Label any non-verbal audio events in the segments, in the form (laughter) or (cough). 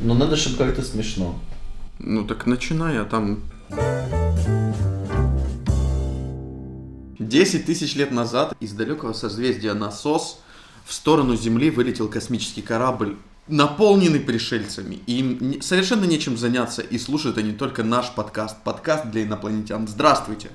Но надо, чтобы как-то смешно. Ну так начинай, а там... 10 тысяч лет назад из далекого созвездия Насос в сторону Земли вылетел космический корабль, наполненный пришельцами. И им совершенно нечем заняться, и слушают они только наш подкаст. Подкаст для инопланетян. Здравствуйте!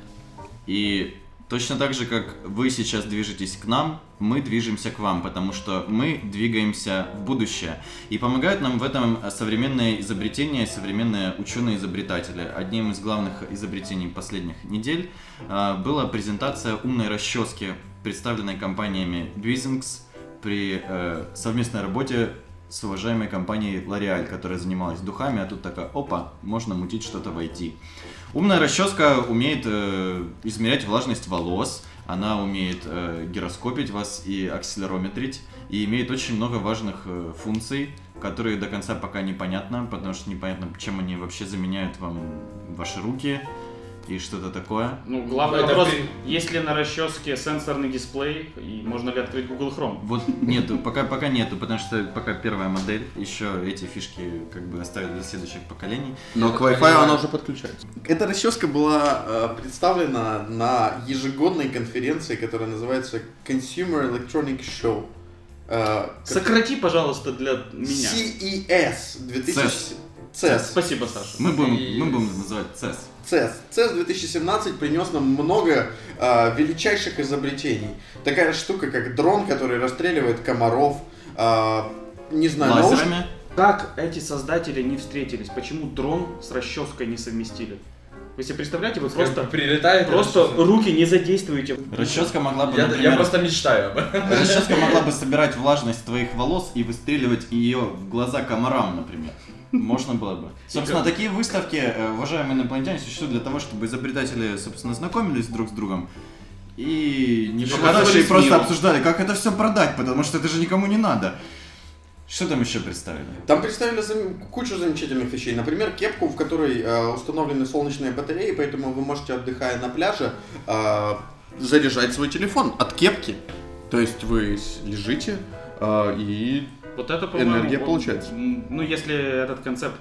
И точно так же, как вы сейчас движетесь к нам, мы движемся к вам, потому что мы двигаемся в будущее. И помогают нам в этом современные изобретения, современные ученые-изобретатели. Одним из главных изобретений последних недель а, была презентация умной расчески, представленной компаниями Duisings при э, совместной работе с уважаемой компанией L'Oreal, которая занималась духами, а тут такая, опа, можно мутить что-то в IT. Умная расческа умеет э, измерять влажность волос, она умеет э, гироскопить вас и акселерометрить, и имеет очень много важных э, функций, которые до конца пока непонятно, потому что непонятно, чем они вообще заменяют вам ваши руки и что-то такое. Ну, главный Ну, это вопрос, при- есть ли на расческе сенсорный дисплей и можно ли открыть Google Chrome? Вот нету, пока, пока нету, потому что пока первая модель, еще эти фишки как бы оставят для следующих поколений. Но к Wi-Fi она уже подключается. Эта расческа была э, представлена на ежегодной конференции, которая называется Consumer Electronic Show. Э, Сократи, пожалуйста, для меня. CES 2000... CES. CES. Спасибо, Саша. Мы будем, И- мы будем называть CES. CES. CES 2017 принес нам много э, величайших изобретений. Такая штука, как дрон, который расстреливает комаров. э, не знаю, науш- Лазерами. Как эти создатели не встретились? Почему дрон с расческой не совместили? Вы себе представляете, вы Просто прилетает. просто руки не задействуете. Расческа могла бы, Я, например, я просто мечтаю об этом. расческа могла бы собирать влажность твоих волос и выстреливать ее в глаза комарам, например. Можно было бы. Собственно, такие выставки, э, уважаемые инопланетяне, существуют для того, чтобы изобретатели, собственно, знакомились друг с другом и не показывали, показывались просто миру. обсуждали, как это все продать, потому что это же никому не надо. Что там еще представили? Там представили кучу замечательных вещей. Например, кепку, в которой э, установлены солнечные батареи, поэтому вы можете, отдыхая на пляже, э, заряжать свой телефон от кепки. То есть вы лежите э, и Вот это, по-моему, Энергия вот, получается. Ну, если этот концепт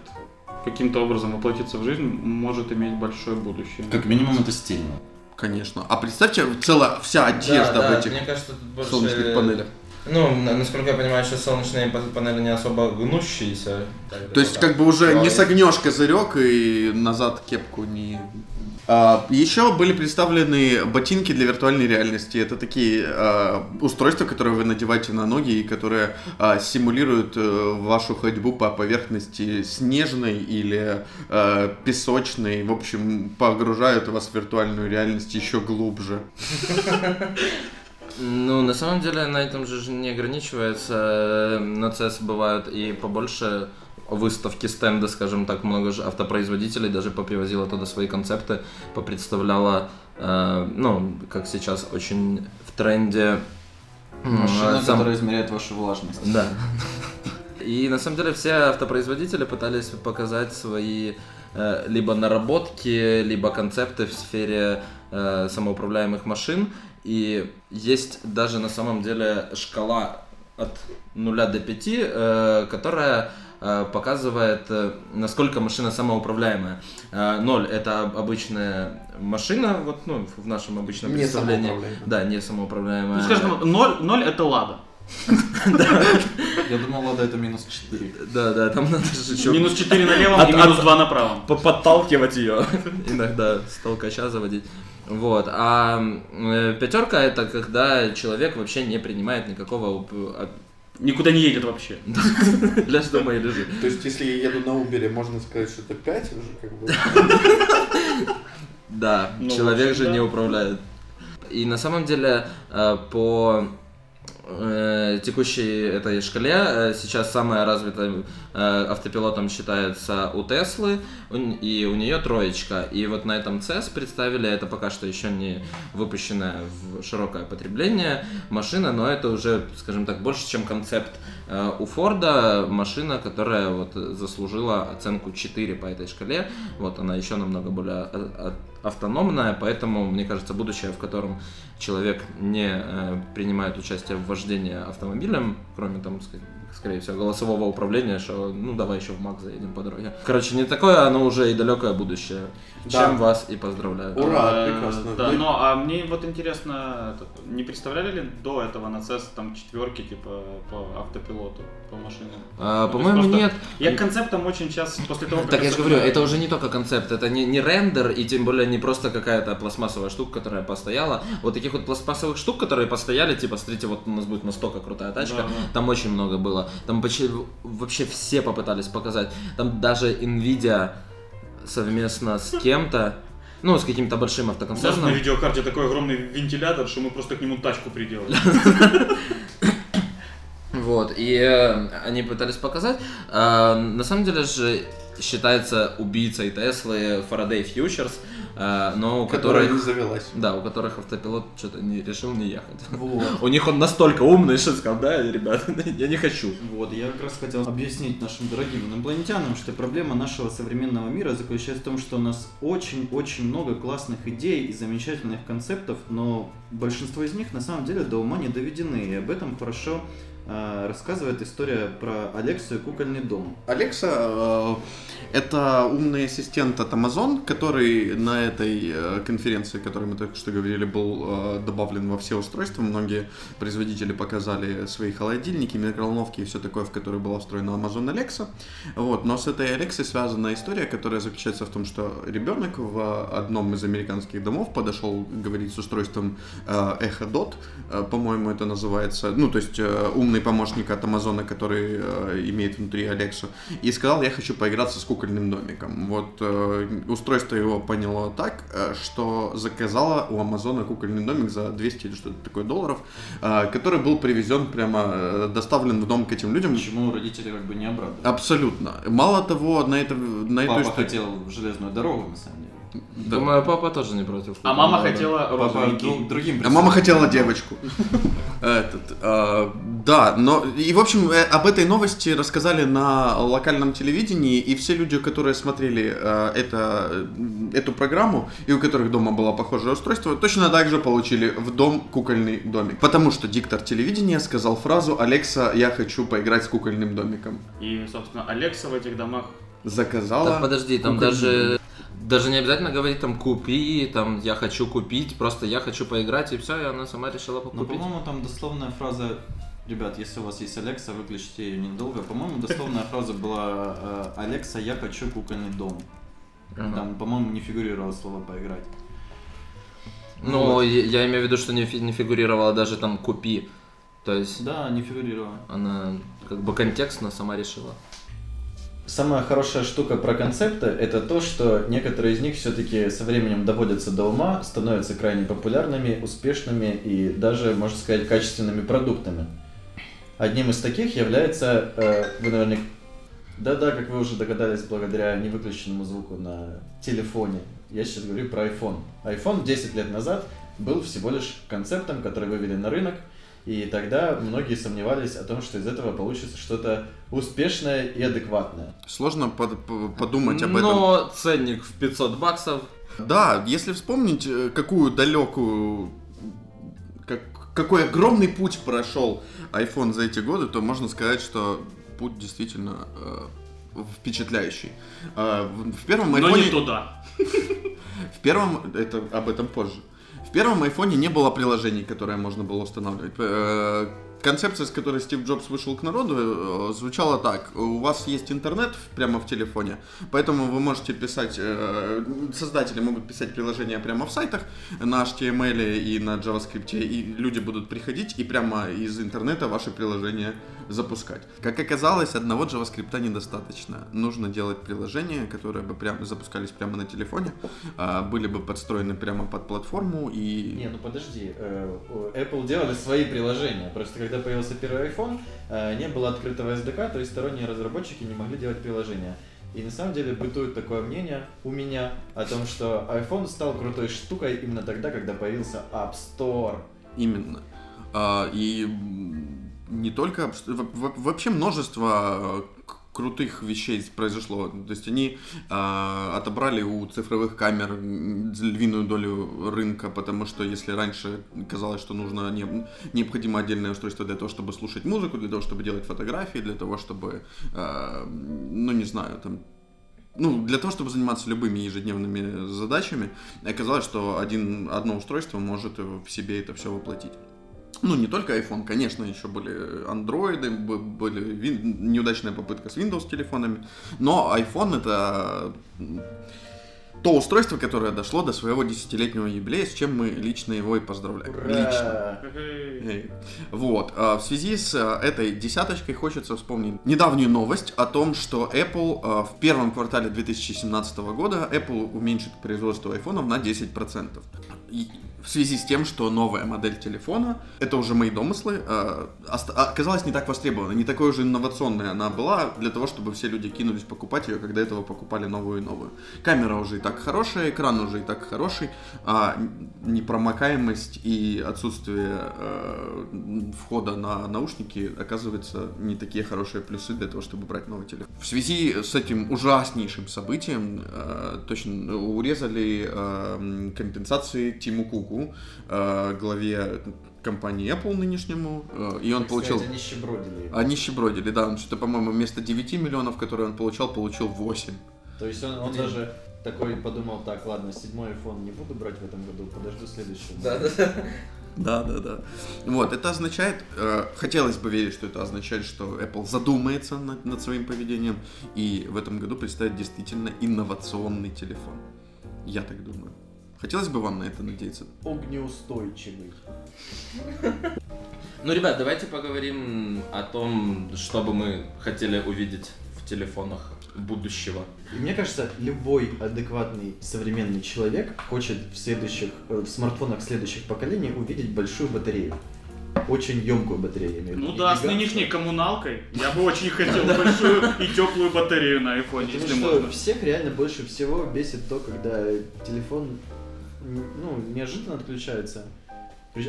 каким-то образом воплотится в жизнь, может иметь большое будущее. Как минимум это стильно. Конечно. А представьте, целая вся одежда Да, да, в этих мне кажется, тут больше... солнечных панелях. Ну, на- насколько я понимаю, сейчас солнечные па- панели не особо гнущиеся. Так, То есть как бы уже не Да. согнешь козырек и назад кепку не... А, еще были представлены ботинки для виртуальной реальности. Это такие а, устройства, которые вы надеваете на ноги и которые а, симулируют э, вашу ходьбу по поверхности снежной или э, песочной. В общем, погружают вас в виртуальную реальность еще глубже. Ну, на самом деле, на этом же не ограничивается. На CES бывают и побольше выставки, стенды, скажем так, много же автопроизводителей даже попривозила туда свои концепты, попредставляла, э, ну, как сейчас очень в тренде Машина, сам- которая измеряет вашу влажность. Да. (laughs) И на самом деле все автопроизводители пытались показать свои э, либо наработки, либо концепты в сфере э, самоуправляемых машин. И есть даже на самом деле шкала от 0 до 5, э, которая э, показывает, э, насколько машина самоуправляемая. Э, 0 это обычная машина, вот ну, в нашем обычном Не представлении. Да, не самоуправляемая. Ну, скажем, 0, 0 это лада. (laughs) Я думал, ладно, это минус 4. Да, да, там надо же чё- Минус 4 на левом От- и минус от- 2 на правом. по- подталкивать ее, (laughs) иногда с толкача заводить. Вот. А э, пятерка это когда человек вообще не принимает никакого Никуда не едет вообще. (laughs) ляжь дома и лежи. То есть, если я еду на Uber, можно сказать, что это 5 уже как бы. Да, Ну, человек же не управляет. И на самом деле э, по э, текущей этой шкале э, сейчас самая развитая э, автопилотом считается у Теслы, и у нее троечка. И вот на этом CES представили, это пока что еще не выпущенная в широкое потребление машина, но это уже, скажем так, больше, чем концепт У Форда машина, которая вот заслужила оценку 4 по этой шкале. Вот она еще намного более а- а- автономная, поэтому, мне кажется, будущее, в котором человек не э, принимает участие в вождении автомобилем, кроме там, ск- скорее всего, голосового управления, что ну давай еще в МАК заедем по дороге. Короче, не такое, оно уже и далекое будущее. Да. Чем вас и поздравляю. Ура, прекрасно. Да, но а мне вот интересно, не представляли ли до этого на CES там четверки типа по автопилоту, по машинам? А, Ну, по-моему, нет. Я к концептам очень сейчас после того, как... Так я же говорю, это уже не только концепт, это не, не рендер и тем более не просто какая-то пластмассовая штука, которая постояла. Вот таких вот пластмассовых штук, которые постояли, типа, смотрите, вот у нас будет настолько крутая тачка, Да, да. там очень много было. Там почти вообще все попытались показать. Там даже Nvidia совместно с кем-то, ну, с каким-то большим У нас на автоконцерном. видеокарте такой огромный вентилятор, что мы просто к нему тачку приделали. (laughs) Вот, и э, они пытались показать. Э, на самом деле же считается убийцей Теслы Faraday Futures, э, но у Которая не которых... завелась. Да, у которых автопилот что-то не решил не ехать. Вот. У них он настолько умный, что сказал, да, ребята, (laughs) я не хочу. Вот, я как раз хотел объяснить нашим дорогим инопланетянам, что проблема нашего современного мира заключается в том, что у нас очень-очень много классных идей и замечательных концептов, но большинство из них на самом деле до ума не доведены, и об этом хорошо рассказывает история про Алексу и кукольный дом. Алекса э, это умный ассистент от Amazon, который на этой э, конференции, о которой мы только что говорили, был э, добавлен во все устройства. Многие производители показали свои холодильники, микроволновки и все такое, в которые была встроена Amazon Alexa. Вот. Но с этой Алексой связана история, которая заключается в том, что ребенок в одном из американских домов подошел говорить с устройством Echo Dot, по-моему, это называется, ну, то есть э, умный помощник от Амазона, который э, имеет внутри Алексу, и сказал, я хочу поиграться с кукольным домиком. Вот э, устройство его поняло так, э, что заказало у Амазона кукольный домик за 200 или что-то такое долларов, э, который был привезен прямо, э, доставлен в дом к этим людям. Почему родители как бы не обрадовались? Абсолютно. Мало того, на, это, на эту Папа историю- хотел железную дорогу, на самом деле. Да. Думаю, папа тоже не против. А мама хотела Папа розовенький. друг- другим А мама хотела девочку. (laughs) Этот, а, да, но и в общем э, об этой новости рассказали на локальном телевидении, и все люди, которые смотрели э, это, э, эту программу и у которых дома было похожее устройство, точно так же получили в дом кукольный домик. Потому что диктор телевидения сказал фразу «Алекса, я хочу поиграть с кукольным домиком». И, собственно, Алекса в этих домах Заказала. Так подожди, там кукольный даже даже не обязательно говорить там купи, там я хочу купить, просто я хочу поиграть и все, и она сама решила покупить. по-моему, там дословная фраза Ребят, если у вас есть Алекса, выключите ее недолго. По-моему, дословная фраза была э, «Алекса, я хочу кукольный дом». Ага. Там, по-моему, не фигурировало слово «поиграть». Ну, я, я имею в виду, что не, не фигурировала даже там купи. То есть Да, не фигурировало. она как бы контекстно сама решила. Самая хорошая штука про концепты это то, что некоторые из них все-таки со временем доводятся до ума, становятся крайне популярными, успешными и даже, можно сказать, качественными продуктами. Одним из таких является, э, вы наверняка, да-да, как вы уже догадались, благодаря невыключенному звуку на телефоне, я сейчас говорю про iPhone. iPhone 10 лет назад был всего лишь концептом, который вывели на рынок, и тогда многие сомневались о том, что из этого получится что-то успешное и адекватное. Сложно под- подумать об этом. Но ценник в 500 баксов. Да, если вспомнить, э, какую далекую, как, какой огромный путь прошел iPhone за эти годы, то можно сказать, что путь действительно э, впечатляющий. Э, в, первом Но iPhone... не туда. (laughs) В первом, это об этом позже. Первом айфоне не было приложений, которые можно было устанавливать. Концепция, с которой Стив Джобс вышел к народу, э, звучала так. У вас есть интернет прямо в телефоне, поэтому вы можете писать, э, создатели могут писать приложения прямо в сайтах на HTML и на JavaScript, и люди будут приходить и прямо из интернета ваши приложения запускать. Как оказалось, одного JavaScript недостаточно. Нужно делать приложения, которые бы прямо запускались прямо на телефоне, а, были бы подстроены прямо под платформу и... Не, ну подожди, э, Apple делали свои приложения, просто когда появился первый iPhone, э, не было открытого SDK, то есть сторонние разработчики не могли делать приложения. И на самом деле бытует такое мнение у меня о том, что iPhone стал крутой штукой именно тогда, когда появился App Store. Именно. А, И не только... Вообще множество э, крутых вещей произошло. То есть они а, отобрали у цифровых камер львиную долю рынка, потому что если раньше казалось, что нужно не- необходимо отдельное устройство для того, чтобы слушать музыку, для того, чтобы делать фотографии, для того, чтобы, а, ну не знаю, там ну, для того, чтобы заниматься любыми ежедневными задачами, оказалось, что один, одно устройство может в себе это все воплотить. Ну, не только iPhone, конечно, еще были андроиды, были вин- неудачная попытка с Windows телефонами, но iPhone это то устройство, которое дошло до своего десятилетнего юбилея, с чем мы лично его и поздравляем. Лично. Эй. Вот. а, В связи с а, этой десяточкой хочется вспомнить недавнюю новость о том, что Apple а, в первом квартале 2017 года Apple уменьшит производство айфонов на 10%. И в связи с тем, что новая модель телефона, это уже мои домыслы, а, ост- оказалась не так востребована, не такой уже инновационной она была для того, чтобы все люди кинулись покупать ее, когда этого покупали новую и новую. Камера уже и так хорошая, экран уже и так хороший, а непромокаемость и отсутствие э, входа на наушники оказывается не такие хорошие плюсы для того, чтобы брать новый телефон. В связи с этим ужаснейшим событием точно урезали компенсации Тиму Куку, э, главе компании Apple нынешнему, э, и он Так получил... сказать, они щебродили. Они щебродили, да, он что-то, по-моему, вместо 9 миллионов, которые он получал, получил 8. То есть он, он даже такой подумал, так, ладно, седьмой iPhone не буду брать в этом году, подожду следующего. Да, да. Да, да, да. Вот, это означает, э, хотелось бы верить, что это означает, что Apple задумается над, над своим поведением и в этом году представит действительно инновационный телефон. Я так думаю. Хотелось бы вам на это надеяться. Огнеустойчивый. Ну, ребят, давайте поговорим о том, что бы мы хотели увидеть в телефонах будущего. И мне кажется, любой адекватный современный человек хочет в следующих, э, в смартфонах следующих поколений увидеть большую батарею. Очень емкую батарею. имею в виду. Ну да, с нынешней коммуналкой я бы очень хотел большую и теплую батарею на айфоне, Потому если что можно. всех реально больше всего бесит то, когда телефон ну, неожиданно отключается.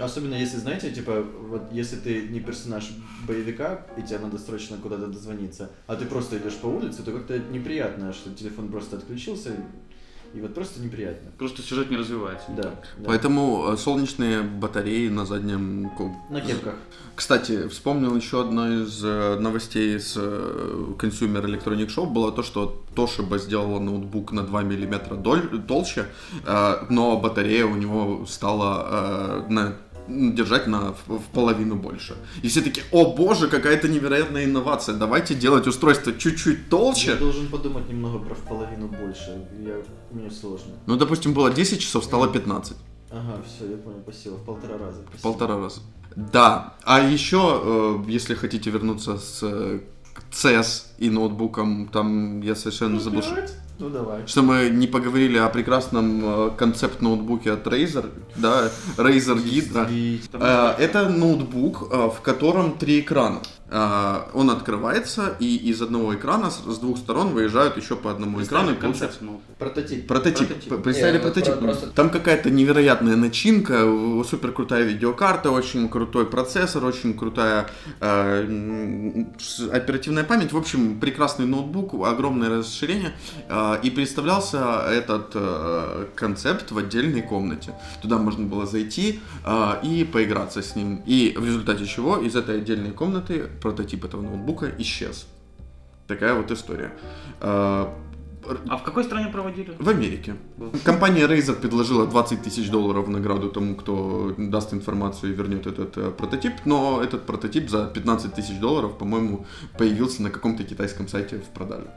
Особенно если, знаете, типа, вот если ты не персонаж боевика, и тебе надо срочно куда-то дозвониться, а ты просто идешь по улице, то как-то неприятно, что телефон просто отключился, и вот просто неприятно. Просто сюжет не развивается. Да. да. Поэтому э, солнечные батареи на заднем... На кепках. Кстати, вспомнил еще одна из э, новостей с э, Consumer Electronic Show было то, что Toshiba сделала ноутбук на 2 мм доль- толще, но батарея у него стала на держать на в, в половину больше. И все таки о боже, какая-то невероятная инновация, давайте делать устройство чуть-чуть Я толще. должен подумать немного про в половину больше. Я... Мне сложно. Ну, допустим, было 10 часов, стало 15. Ага, все, я понял, спасибо. В полтора раза. В спасибо. полтора раза. Да. А еще, э, если хотите вернуться с э, к CES и ноутбуком, там я совершенно забыл, что, Ну давай. что мы не поговорили о прекрасном э, концепт-ноутбуке от Razer, да, Razer Hydra. Э, Это ноутбук, э, в котором три экрана. Э, Он открывается, и из одного экрана с с двух сторон выезжают еще по одному экрану. концепт, ну. Прототип. Прототип. Прототип. Представили Не, ну, прототип? про- просто- Там какая-то невероятная начинка, супер крутая видеокарта, очень крутой процессор, очень крутая э, оперативная память. В общем, прекрасный ноутбук, огромное расширение. Э, и представлялся этот э, концепт в отдельной комнате. Туда можно было зайти э, и поиграться с ним. И в результате чего из этой отдельной комнаты прототип этого ноутбука исчез. Такая вот история. Э, А в какой стране проводили? в Америке. Компания Razer предложила 20 тысяч долларов в награду тому, кто даст информацию и вернет этот э, прототип, но этот прототип за 15 тысяч долларов, по-моему, появился на каком-то китайском сайте в продаже.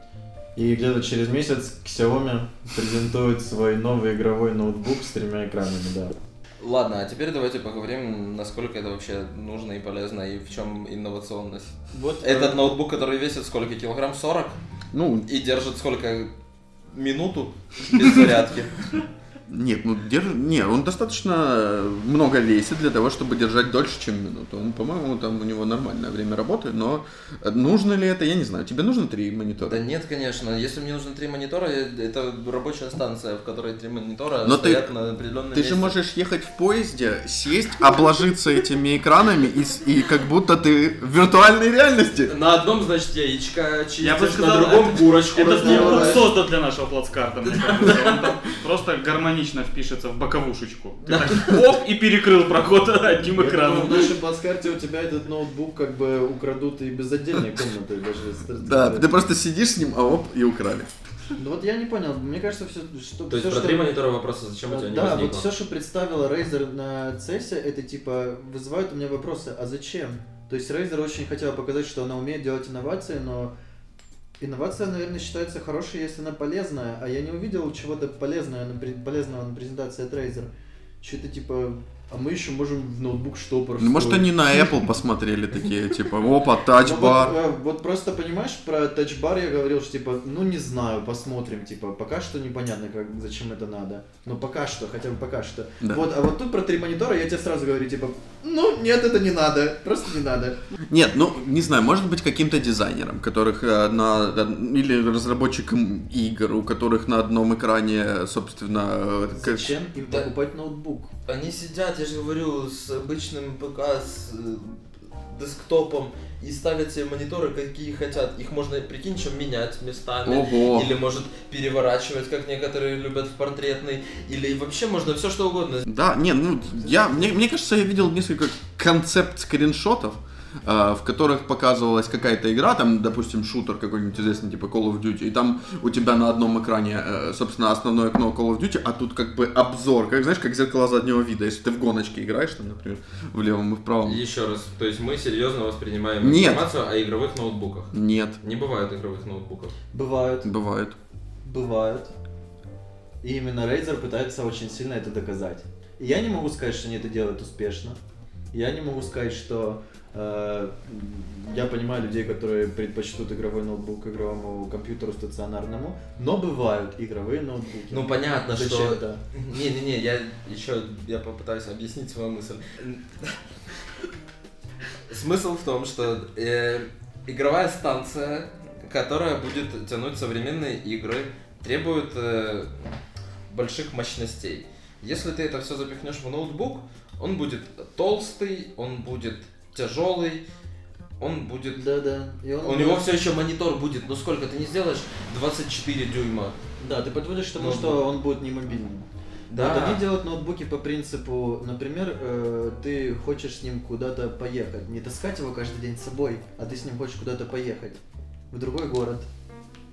И где-то через месяц Xiaomi презентует свой новый игровой ноутбук с тремя экранами, да. Ладно, а теперь давайте поговорим, насколько это вообще нужно и полезно, и в чем инновационность. Вот Этот ноутбук, который весит сколько? Килограмм 40? Ну, И держит сколько? Минуту без (laughs) зарядки. Нет, ну держ... Не, он достаточно много весит для того, чтобы держать дольше, чем минуту. Он, по-моему, там у него нормальное время работы, но нужно ли это, я не знаю. Тебе нужно три монитора? Да нет, конечно. Если мне нужно три монитора, это рабочая станция, в которой три монитора Но ты- стоят на определенном Ты месте. же можешь ехать в поезде, сесть, обложиться этими экранами и, и как будто ты в виртуальной реальности. На одном, значит, яичко чистишь, Я бы на другом курочку Этот ноутбук разделываешь. создан для нашего плацкарта, мне кажется. Он там просто гармонично впишется в боковушечку. Ты так оп, и перекрыл проход (laughs) одним Я думаю, экраном. в нашей плацкарте у тебя этот ноутбук как бы украдут и без отдельной комнаты даже. Да, ты просто сидишь с ним, а оп, и украли. Ну вот я не понял, мне кажется, все, что... То есть всё, про что- три монитора вопроса зачем у тебя не Да, возникло? вот все, что представила Razer на CES, это типа вызывает у меня вопросы, а зачем? То есть Razer очень хотела показать, что она умеет делать инновации, но инновация, наверное, считается хорошей, если она полезная, а я не увидел чего-то полезного полезного на презентации от Razer. Что-то типа, а мы еще можем в ноутбук штопор Ну, может, они на Apple посмотрели такие, (laughs) типа, опа, Ну, тачбар. Вот, э, вот просто понимаешь, про тачбар я говорил, что типа, ну не знаю, посмотрим, типа, пока что непонятно, как, зачем это надо. Но пока что, хотя бы пока что. Да. Вот, а вот тут про три монитора я тебе сразу говорю, типа, ну нет, это не надо, просто не надо. Нет, ну, не знаю, может быть, каким-то дизайнером, которых э, на... Или разработчикам игр, у которых на одном экране, собственно... э, как- Зачем им покупать ноутбук? Они сидят, я же говорю, с обычным ПК, с э, десктопом и ставят себе мониторы, какие хотят. Их можно, прикинь, еще менять местами. Ого. Или может переворачивать, как некоторые любят в портретный. Или вообще можно все что угодно. Да, не, ну, я, мне, мне кажется, я видел несколько концепт-скриншотов, э, в которых показывалась какая-то игра, там, допустим, шутер какой-нибудь известный, типа Call of Duty, и там у тебя на одном экране, э, собственно, основное окно Call of Duty, а тут как бы обзор, как, знаешь, как зеркало заднего вида, если ты в гоночке играешь, там, например, в левом и в правом. Еще раз, то есть мы серьезно воспринимаем Нет. информацию о игровых ноутбуках. Нет, Не бывает игровых ноутбуков. Бывают, бывает. бывают. И именно Razer пытается очень сильно это доказать. И я не могу сказать, что они это делают успешно. Я не могу сказать, что э, я понимаю людей, которые предпочтут игровой ноутбук игровому компьютеру стационарному, но бывают игровые ноутбуки. Ну понятно, что... Зачем-то. Не-не-не, я еще я попытаюсь объяснить свою мысль. Смысл в том, что э, игровая станция, которая будет тянуть современные игры, требует э, больших мощностей. Если ты это все запихнешь в ноутбук, он будет толстый, он будет тяжелый, он будет... Да-да. И он У него все еще монитор будет, ну сколько, ты не сделаешь 24 дюйма. Да, ты подводишь к тому, Ноутбук. что он будет не мобильным. Да. Вот они делают ноутбуки по принципу, например, э, ты хочешь с ним куда-то поехать, не таскать его каждый день с собой, а ты с ним хочешь куда-то поехать в другой город.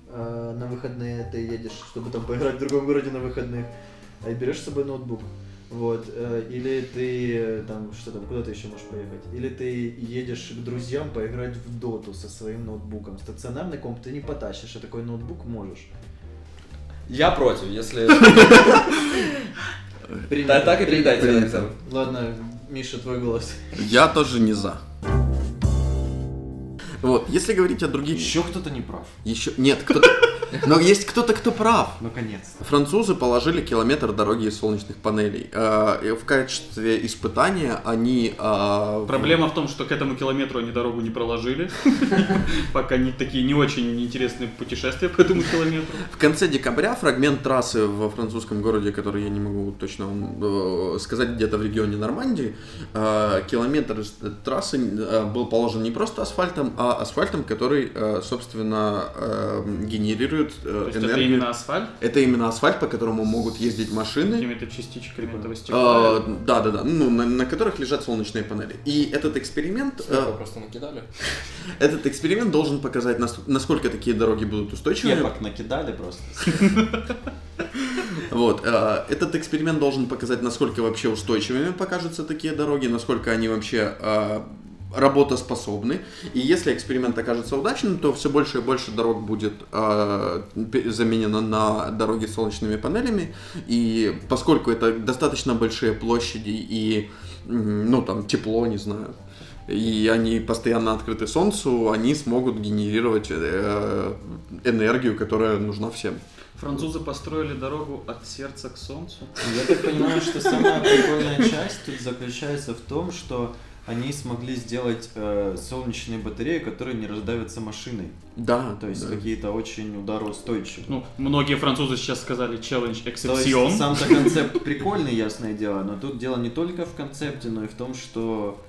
Э, на выходные ты едешь, чтобы там поиграть в другом городе на выходных, а и берешь с собой ноутбук. Вот, э, или ты э, там, что там, куда ты еще можешь поехать? Или ты едешь к друзьям поиграть в доту со своим ноутбуком. Стационарный комп ты не потащишь, а такой ноутбук можешь. Я против, если... (laughs) Принято, Да, так и передайте. Александр. Ладно, Миша, твой голос. Я тоже не за. Вот, если говорить о других... Еще кто-то не прав. Еще... Нет, кто-то... Но есть кто-то, кто прав. Наконец-то. Французы положили километр дороги из солнечных панелей. И В качестве испытания они... э, Проблема в том, что к этому километру они дорогу не проложили. (laughs) Пока не такие не очень интересные путешествия по этому километру. В конце декабря фрагмент трассы во французском городе, который я не могу точно вам, э, сказать, где-то в регионе Нормандии, э, километр трассы э, был положен не просто асфальтом, а асфальтом, который, э, собственно, э, генерирует э, То есть это энергию. именно асфальт Это именно асфальт, по которому могут ездить с машины. какими-то частичками этого стекла. Э, Да, да, да, ну, на, на которых лежат солнечные панели. И этот эксперимент, э, просто накидали. (laughs) этот эксперимент должен показать, нас- насколько такие дороги будут устойчивыми. Кепок накидали просто. (laughs) Вот, э, этот эксперимент должен показать, насколько вообще устойчивыми покажутся такие дороги, насколько они вообще э, работоспособны. И если эксперимент окажется удачным, то все больше и больше дорог будет э, заменено на дороги с солнечными панелями. И поскольку это достаточно большие площади и, ну, там, тепло, не знаю, и они постоянно открыты солнцу, они смогут генерировать э, энергию, которая нужна всем. Французы построили дорогу от сердца к солнцу. Я так понимаю, что самая прикольная часть тут заключается в том, что они смогли сделать э, солнечные батареи, которые не раздавятся машиной. Да, То есть да. какие-то очень удароустойчивые. Ну, многие французы сейчас сказали челлендж То есть эксепсион. сам-то концепт прикольный, ясное дело, но тут дело не только в концепте, но и в том, что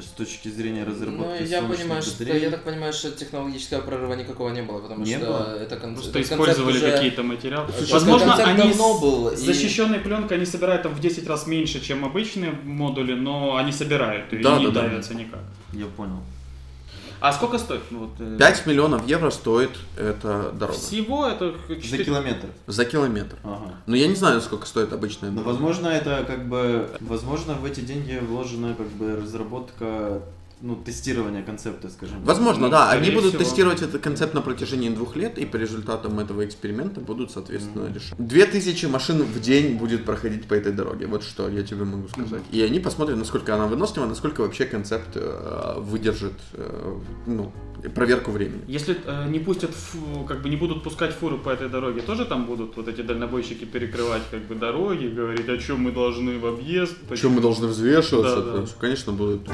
с точки зрения Ну, разработки я солнечных понимаю, что батарей- я так понимаю, что технологического прорыва никакого не было, потому Не что было? это кон- Просто этот использовали уже- какие-то материалы. Слушай, Возможно, они давно был, и- защищенной пленкой они собирают там в 10 раз меньше, чем обычные модули, но они собирают и Да, не да, да. давятся никак. Я понял. А сколько стоит? Ну, вот, э, 5 миллионов евро стоит эта дорога. Всего это За 4... километр. За километр. Ага. Но я не знаю, сколько стоит обычная Но, дорога. возможно, это как бы, возможно, в эти деньги вложена как бы разработка, ну, тестирование концепта, скажем. так. Возможно, Ну, да. Они будут всего. тестировать этот концепт на протяжении двух лет, и по результатам этого эксперимента будут, соответственно, решать. Две тысячи машин в день будет проходить по этой дороге. Вот что я тебе могу сказать. И они посмотрят, насколько она вынослива, насколько вообще концепт э, выдержит э, ну, проверку времени. Если э, не пустят, фу- как бы не будут пускать фуры по этой дороге, тоже там будут вот эти дальнобойщики перекрывать как бы дороги, говорить, о чем мы должны в объезд. Чем мы должны взвешиваться? Да, да. Конечно, будут.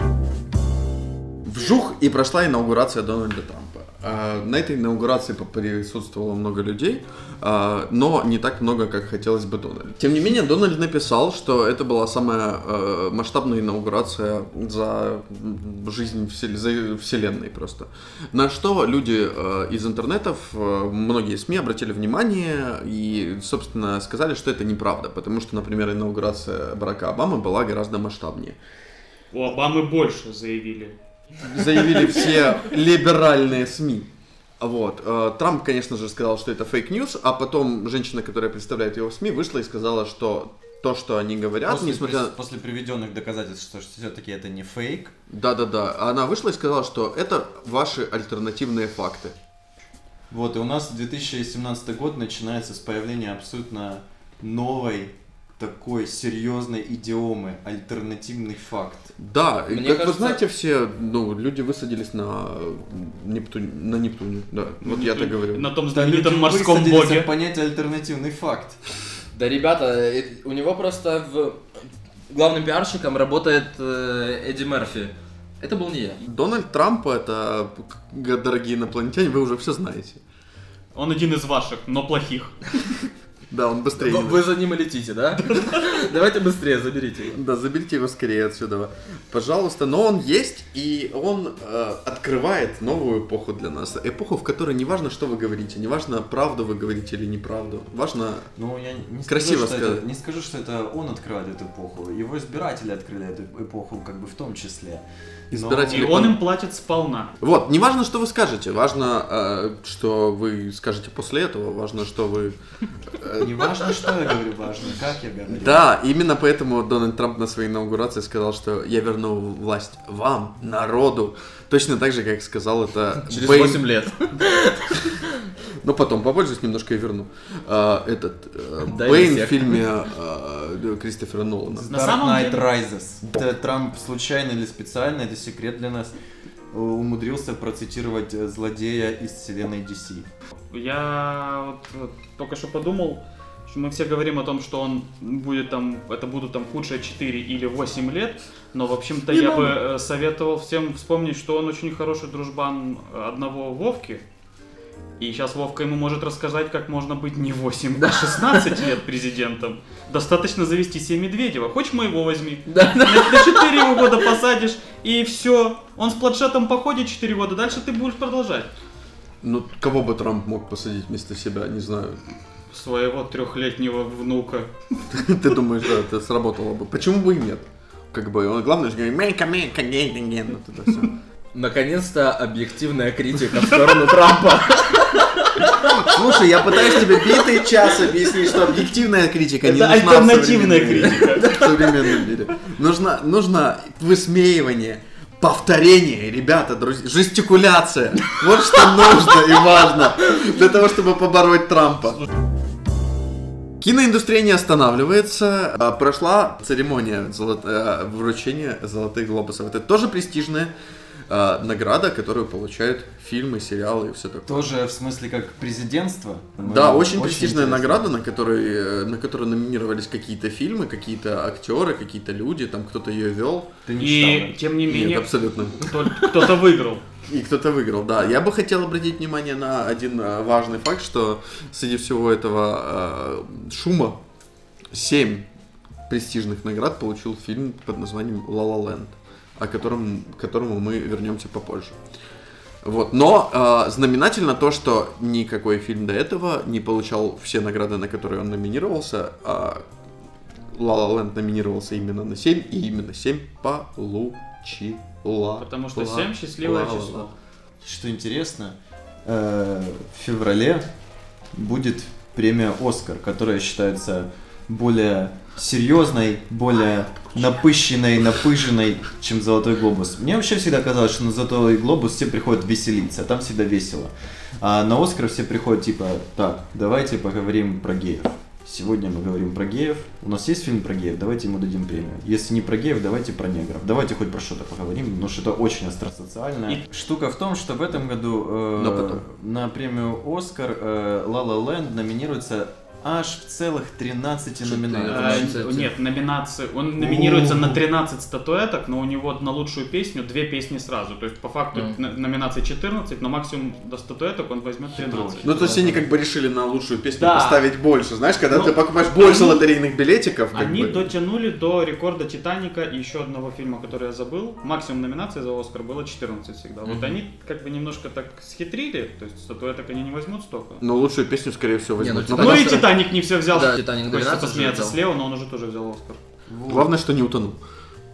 Вжух и прошла инаугурация Дональда Трампа. А, На этой инаугурации присутствовало много людей, а, но не так много, как хотелось бы Дональду. Тем не менее, Дональд написал, что это была самая э, масштабная инаугурация за жизнь вселенной просто. На что люди из интернетов, многие СМИ обратили внимание и, собственно, сказали, что это неправда, потому что, например, инаугурация Барака Обамы была гораздо масштабнее. У Обамы больше заявили. Заявили все либеральные СМИ. Вот. Э, Трамп, конечно же, сказал, что это fake news, а потом женщина, которая представляет его в СМИ, вышла и сказала, что то, что они говорят, После, несмотря... прис- после приведенных доказательств, что все-таки это не фейк, Да-да-да. Она вышла и сказала, что это ваши альтернативные факты. Вот, и у нас 2017 год начинается с появления абсолютно новой такой серьезной идиомы, альтернативный факт. Да, Мне как вы кажется- знаете, все, ну, люди высадились на Нептуне, на Нептуне, да, вот я так говорю. На том Да, знаменитом морском высадились боге. от понятия альтернативный факт. Да, ребята, э, у него просто в... главным пиарщиком работает э, Эдди Мерфи. Это был не я. Дональд Трамп, это, дорогие инопланетяне, вы уже все знаете. Он один из ваших, но плохих. (laughs) Да, он быстрее. Вы, вы за ним и летите, да? (laughs) Давайте быстрее, заберите его. Да, заберите его скорее отсюда. Пожалуйста. Но он есть, и он э, открывает новую эпоху для нас. Эпоху, в которой не важно, что вы говорите, не важно, правду вы говорите или неправду. Важно... Ну, я не скажу, Красиво что сказать. это, не скажу, что это он открывает эту эпоху. Его избиратели открыли эту эпоху, как бы в том числе. Но- Избиратели- И он им платит сполна. Вот, не важно, что вы скажете, важно, э, что вы скажете после этого, важно, что вы... э, Не важно, что я говорю, важно, как я говорю. Да, именно поэтому Дональд Трамп на своей инаугурации сказал, что я верну власть вам, народу. Точно так же, как сказал это Через Бэйн- 8 лет. (laughs) Но потом попользуюсь немножко и верну. А, этот э, Бэйн в фильме э, Кристофера Нолана. На Dark самом Knight деле- Rises. Это Трамп случайно или специально, это секрет для нас, э, умудрился процитировать э, злодея из вселенной DC. Я вот, вот только что подумал, что мы все говорим о том, что он будет там, это будут там худшие 4 или 8 лет, но в общем-то я бы э, советовал всем вспомнить, что он очень хороший дружбан одного Вовки. И сейчас Вовка ему может рассказать, как можно быть не 8, а 16 лет президентом. Достаточно завести себе Медведева. Хочешь моего возьми? Да, На, на 4 его года посадишь, и все. Он с планшетом походит 4 года, дальше ты будешь продолжать. Ну, кого бы Трамп мог посадить вместо себя, не знаю. Своего трехлетнего внука. (laughs) Ты думаешь, да, это сработало бы. Почему бы и нет? Как бы, он главное же говорит, make America great again. Вот это все. Наконец-то объективная критика в сторону Трампа. Слушай, я пытаюсь тебе битый час объяснить, что объективная критика не нужна альтернативная критика. В современном мире. Нужно, нужно высмеивание, повторение, ребята, друзья, жестикуляция. Вот что нужно и важно для того, чтобы побороть Трампа. Киноиндустрия не останавливается. А, Прошла церемония золот- э, вручения золотых глобусов. Это тоже престижное а, награда, которую получают фильмы, сериалы и все такое. Тоже в смысле как президентство? Да, Ну, очень, престижная интересно. награда, на которой, э, на которую номинировались какие-то фильмы, какие-то актеры, какие-то люди, там кто-то ее вел. Ты не читал, И да? тем не Нет, менее, абсолютно. кто- кто-то выиграл. (laughs) И кто-то выиграл, да. Я бы хотел обратить внимание на один э, важный факт, что среди всего этого э, шума 7 престижных наград получил фильм под названием «Ла Ла Ленд», о котором, к которому мы вернемся попозже. Вот. Но э, знаменательно то, что никакой фильм до этого не получал все награды, на которые он номинировался, а «Ла Ла Ленд» номинировался именно на 7, и именно 7 получила. Потому что Ла- 7 счастливое ла- ла- число. Что интересно, э, в феврале будет премия «Оскар», которая считается более серьезной, более напыщенной, напыженной, чем «Золотой глобус». Мне вообще всегда казалось, что на «Золотой глобус» все приходят веселиться, а там всегда весело. А на «Оскар» все приходят типа, так, давайте поговорим про геев. Сегодня мы говорим про геев. У нас есть фильм про геев, давайте ему дадим премию. Если не про геев, давайте про негров. Давайте хоть про что-то поговорим, потому что это очень остросоциально. И штука в том, что в этом году э, на премию Оскар э, La La Land номинируется аж в целых 13 Четыре. номинаций. А, Э. Нет, номинации. Он номинируется на 13 статуэток, но у него на лучшую песню две песни сразу. То есть по факту Мгм. н- номинаций 14, но максимум до статуэток он возьмет 13. Ну, то есть они как бы решили на лучшую песню Да. поставить больше. Знаешь, когда Ну, ты покупаешь больше они- лотерейных билетиков, Они бы. дотянули до рекорда Титаника и еще одного фильма, который я забыл. Максимум номинаций за Оскар было 14 всегда. Вот они как бы немножко так схитрили, то есть статуэток они не возьмут столько. Но лучшую песню, скорее всего, Не, ну, возьмут. Ну и просто- Титаник не все взял. Да, Титаник Хочется 12 же посмеяться взял. слева, но он уже тоже взял Оскар. Вот. Главное, что не утонул.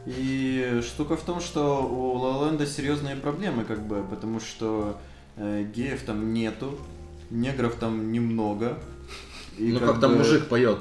И штука в том, что у Land серьезные проблемы, как бы, потому что э, геев там нету, негров там немного. И Ну как там бы- мужик поет.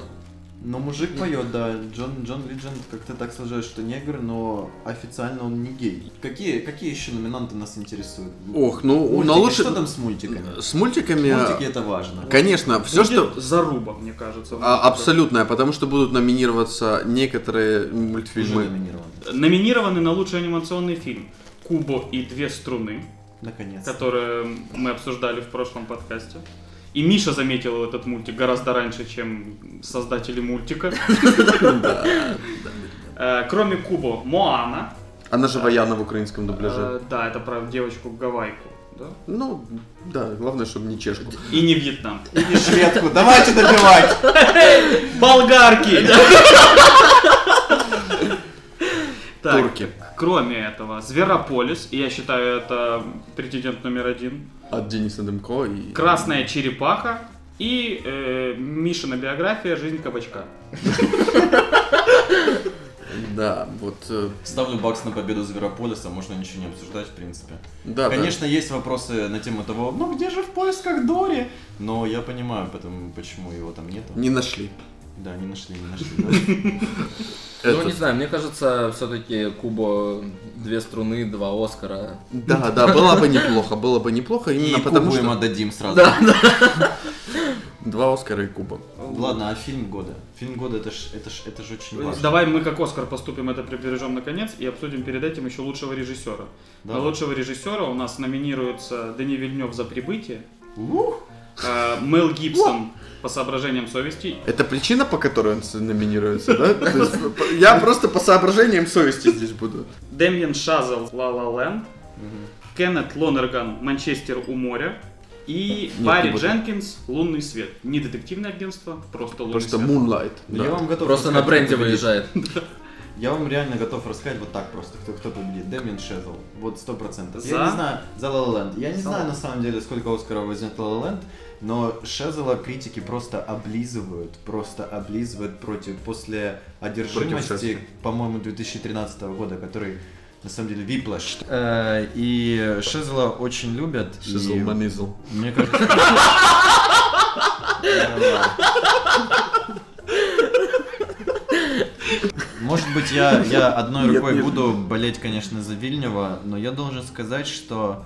Но мужик поет, да. Джон, Джон Лидженд как-то так сложилось, что негр, но официально он не гей. Какие, какие еще номинанты нас интересуют? Ох, ну, Мультики. на лучше... Что там с мультиками? С мультиками... Мультики это важно. Конечно, все, Будет что... заруба, мне кажется. А, абсолютное, потому что будут номинироваться некоторые Уже мультфильмы. номинирован. Номинированы на лучший анимационный фильм Кубо и две струны, Наконец. которые мы обсуждали в прошлом подкасте. И Миша заметил этот мультик гораздо раньше, чем создатели мультика. (laughs) Э, Кроме Кубо, Моана. Она же Ваяна в украинском дубляже. Э, Да, это про девочку Гавайку. да? Ну, да, главное, чтобы не чешку. И не Вьетнам. И шведку. Давайте добивать. (laughs) Болгарки! (laughs) Турки. Кроме этого, Зверополис, и я считаю это претендент номер один. От Дениса Дымко и... Красная черепаха и э, Мишина биография «Жизнь кабачка». Да, вот... э, Ставлю бакс на победу Зверополиса, можно ничего не обсуждать, в принципе. Да, да. Конечно, есть вопросы на тему того, ну где же в поисках Дори? Но я понимаю, потому, почему его там нету. Не нашли. Да, не нашли, не нашли. да. (laughs) Ну, не знаю, мне кажется, все-таки Кубо две струны, два Оскара. Да, да, было бы неплохо, было бы неплохо, именно И потому Кубу им что... отдадим сразу. (laughs) Два Оскара и Куба. Ладно, а фильм года? Фильм года это ж, это ж, это ж очень важно. Давай мы как Оскар поступим, это прибережем наконец и обсудим перед этим еще лучшего режиссера. Да. На лучшего режиссера у нас номинируется Дани Вильнев за прибытие, Ух! Э, Мел Гибсон по соображениям совести. Это причина, по которой он номинируется, да? (laughs) Я просто по соображениям совести здесь буду. Дэмьен Шазел «Ла Ла Ленд», Кеннет Лонерган «Манчестер у моря» и Нет, Барри не. Дженкинс «Лунный свет». Не детективное агентство, просто «Лунный Просто свет». Moonlight. Я да. вам готов Просто на бренде выезжает. (laughs) Я вам реально готов рассказать вот так просто, кто, кто победит. Дэмиан Шезл. Вот сто процентов. Я не знаю, за La La Land. Я не знаю на самом деле, сколько Оскаров возьмет La La Land, но Шезела критики просто облизывают, просто облизывают против, после одержимости, по-моему, 2013 года, который на самом деле Виплаш. Э, И Шезела очень любят. и Шизл, манизл. Мне кажется... (laughs) Может быть, я, я одной Нет, рукой нет. буду болеть, конечно, за Вильнева, но я должен сказать, что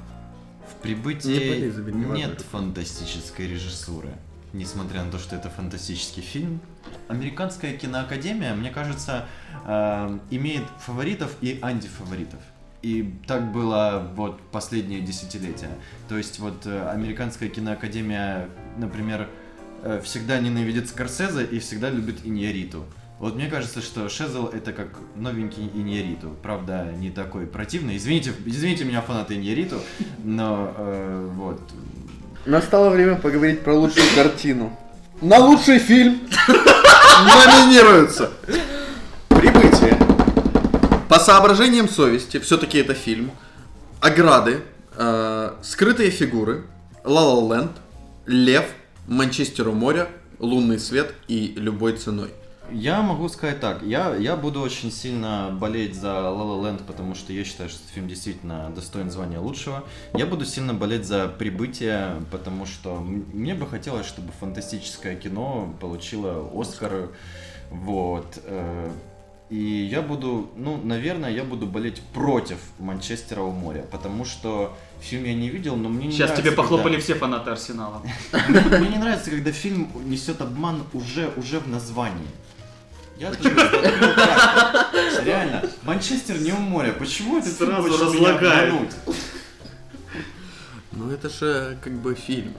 прибытии нет фантастической режиссуры. Несмотря на то, что это фантастический фильм. Американская киноакадемия, мне кажется, э, имеет фаворитов и антифаворитов. И так было вот последние десятилетия. То есть вот э, американская киноакадемия, например, э, всегда ненавидит Скорсезе и всегда любит Иньяриту. Вот мне кажется, что Шезл это как новенький Иньяриту. Правда, не такой противный. Извините, извините меня, фанаты Иньяриту, но э, вот. Настало время поговорить про лучшую картину. На лучший фильм номинируются «Прибытие», «По соображениям совести», все-таки это фильм, «Ограды», э, «Скрытые фигуры», «Ла Ла Ленд», «Лев», «Манчестер у моря», «Лунный свет» и «Любой ценой». Я могу сказать так, я, я буду очень сильно болеть за La La Land, потому что я считаю, что фильм действительно достоин звания лучшего. Я буду сильно болеть за Прибытие, потому что мне бы хотелось, чтобы фантастическое кино получило Оскар. Вот. э, И я буду, ну, наверное, я буду болеть против Манчестера у моря, потому что фильм я не видел, но мне не Сейчас нравится, тебе похлопали когда- все фанаты Арсенала. (laughs) мне не нравится, когда фильм несет обман уже, уже в названии. Я тоже так. (laughs) Реально, Манчестер не у моря. Почему фильм Сразу обмануть? Ну это же как бы фильм.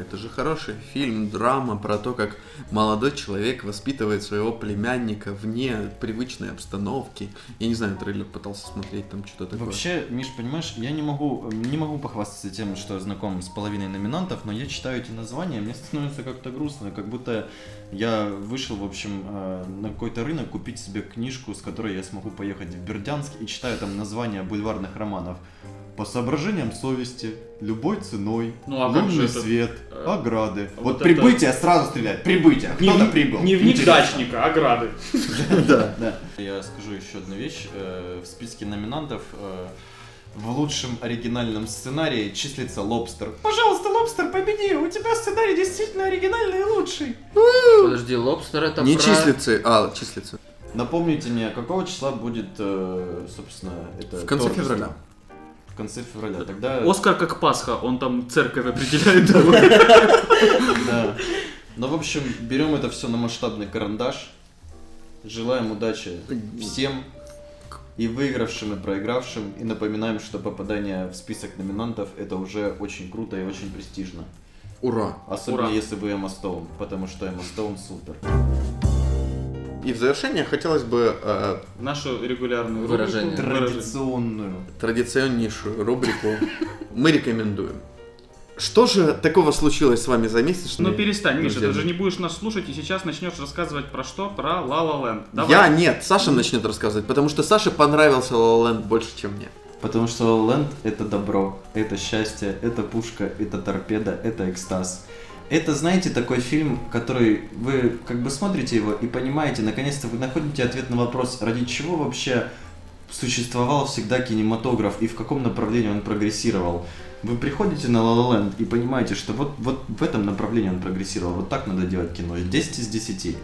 Это же хороший фильм, драма про то, как молодой человек воспитывает своего племянника вне привычной обстановки. Я не знаю, трейлер пытался смотреть, там что-то такое. Вообще, Миш, понимаешь, я не могу, не могу похвастаться тем, что знаком с половиной номинантов, но я читаю эти названия, мне становится как-то грустно, как будто я вышел, в общем, э, на какой-то рынок купить себе книжку, с которой я смогу поехать в Бердянск и читаю там названия бульварных романов. По соображениям совести, любой ценой, Ну, а лунный это, свет, э, ограды. вот Вот, это- прибытие сразу стреляет, прибытие, кто-то прибыл. Дневник Интересно. дачника, ограды. (laughs) Да, да. Я скажу еще одну вещь. Э, В списке номинантов э, в лучшем оригинальном сценарии числится Лобстер. Пожалуйста, Лобстер, победи! У тебя сценарий действительно оригинальный и лучший. Подожди, лобстер это Не про- числится, а, числится. Напомните мне, какого числа будет, собственно, это... В конце февраля. В конце февраля. Тогда... Оскар как Пасха, он там церковь определяет. (laughs) Да. Ну, в общем, берем это все на масштабный карандаш. Желаем удачи всем. И выигравшим, и проигравшим. И напоминаем, что попадание в список номинантов это уже очень круто и очень престижно. Ура! Особенно Ура. если вы Эмма Стоун, потому что Эмма Стоун супер. И в завершение хотелось бы э, Нашу регулярную Выражение. рубрику. Традиционную. традиционнейшую рубрику мы рекомендуем. Что же такого случилось с вами за месяц? что Ну перестань, Миша, друзья ты же не будешь нас слушать и сейчас начнешь рассказывать про что? Про La La Land. Давай. Я нет, Саша начнет рассказывать, потому что Саше понравился La Land больше, чем мне. Потому что Ленд это добро, это счастье, это пушка, это торпеда, это экстаз. Это, знаете, такой фильм, который вы как бы смотрите его и понимаете, наконец-то вы находите ответ на вопрос, ради чего вообще существовал всегда кинематограф и в каком направлении он прогрессировал. Вы приходите на La La Land и понимаете, что вот, вот в этом направлении он прогрессировал, вот так надо делать кино. 10 из 10.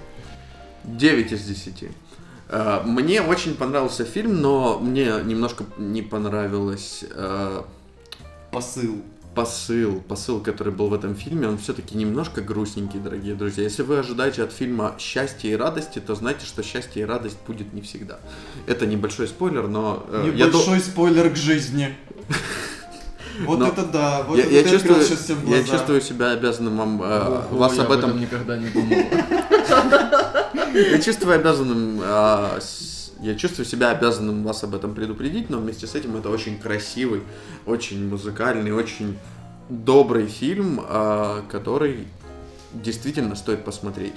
9 из 10. Э, Мне очень понравился фильм, но мне немножко не понравилось э, Посыл. Посыл, посыл, который был в этом фильме, он все-таки немножко грустненький, дорогие друзья. Если вы ожидаете от фильма счастья и радости, то знайте, что счастье и радость будет не всегда. Это небольшой спойлер, но э, я, Небольшой спойлер к жизни. (laughs) Вот Но это да, вот я, это я чувствую, открыл сейчас всем я чувствую себя обязанным вам э, Ого, вас я об этом никогда не думал. (laughs) Я чувствую обязанным, с- я чувствую себя обязанным вас об этом предупредить, но вместе с этим это очень красивый, очень музыкальный, очень добрый фильм, а, который действительно стоит посмотреть.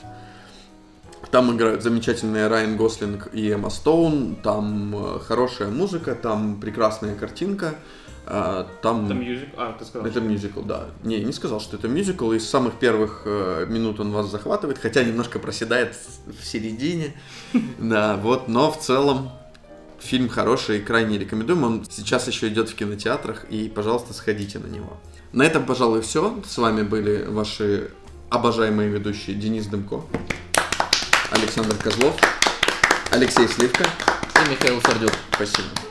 Там играют замечательные Райан Гослинг и Эмма Стоун, там э, хорошая музыка, там прекрасная картинка, а, там... Это мюзик. А, ты сказал. Это мюзикл, да. Не, не сказал, что это мюзикл. И с самых первых э, минут он вас захватывает, хотя немножко проседает в, середине. (laughs) Да, вот, но в целом фильм хороший и крайне рекомендуем. Он сейчас еще идет в кинотеатрах, и, пожалуйста, сходите на него. На этом, пожалуй, все. С вами были ваши обожаемые ведущие Денис Дымко, Александр Козлов, Алексей Сливка. И Михаил Сардюк. Спасибо.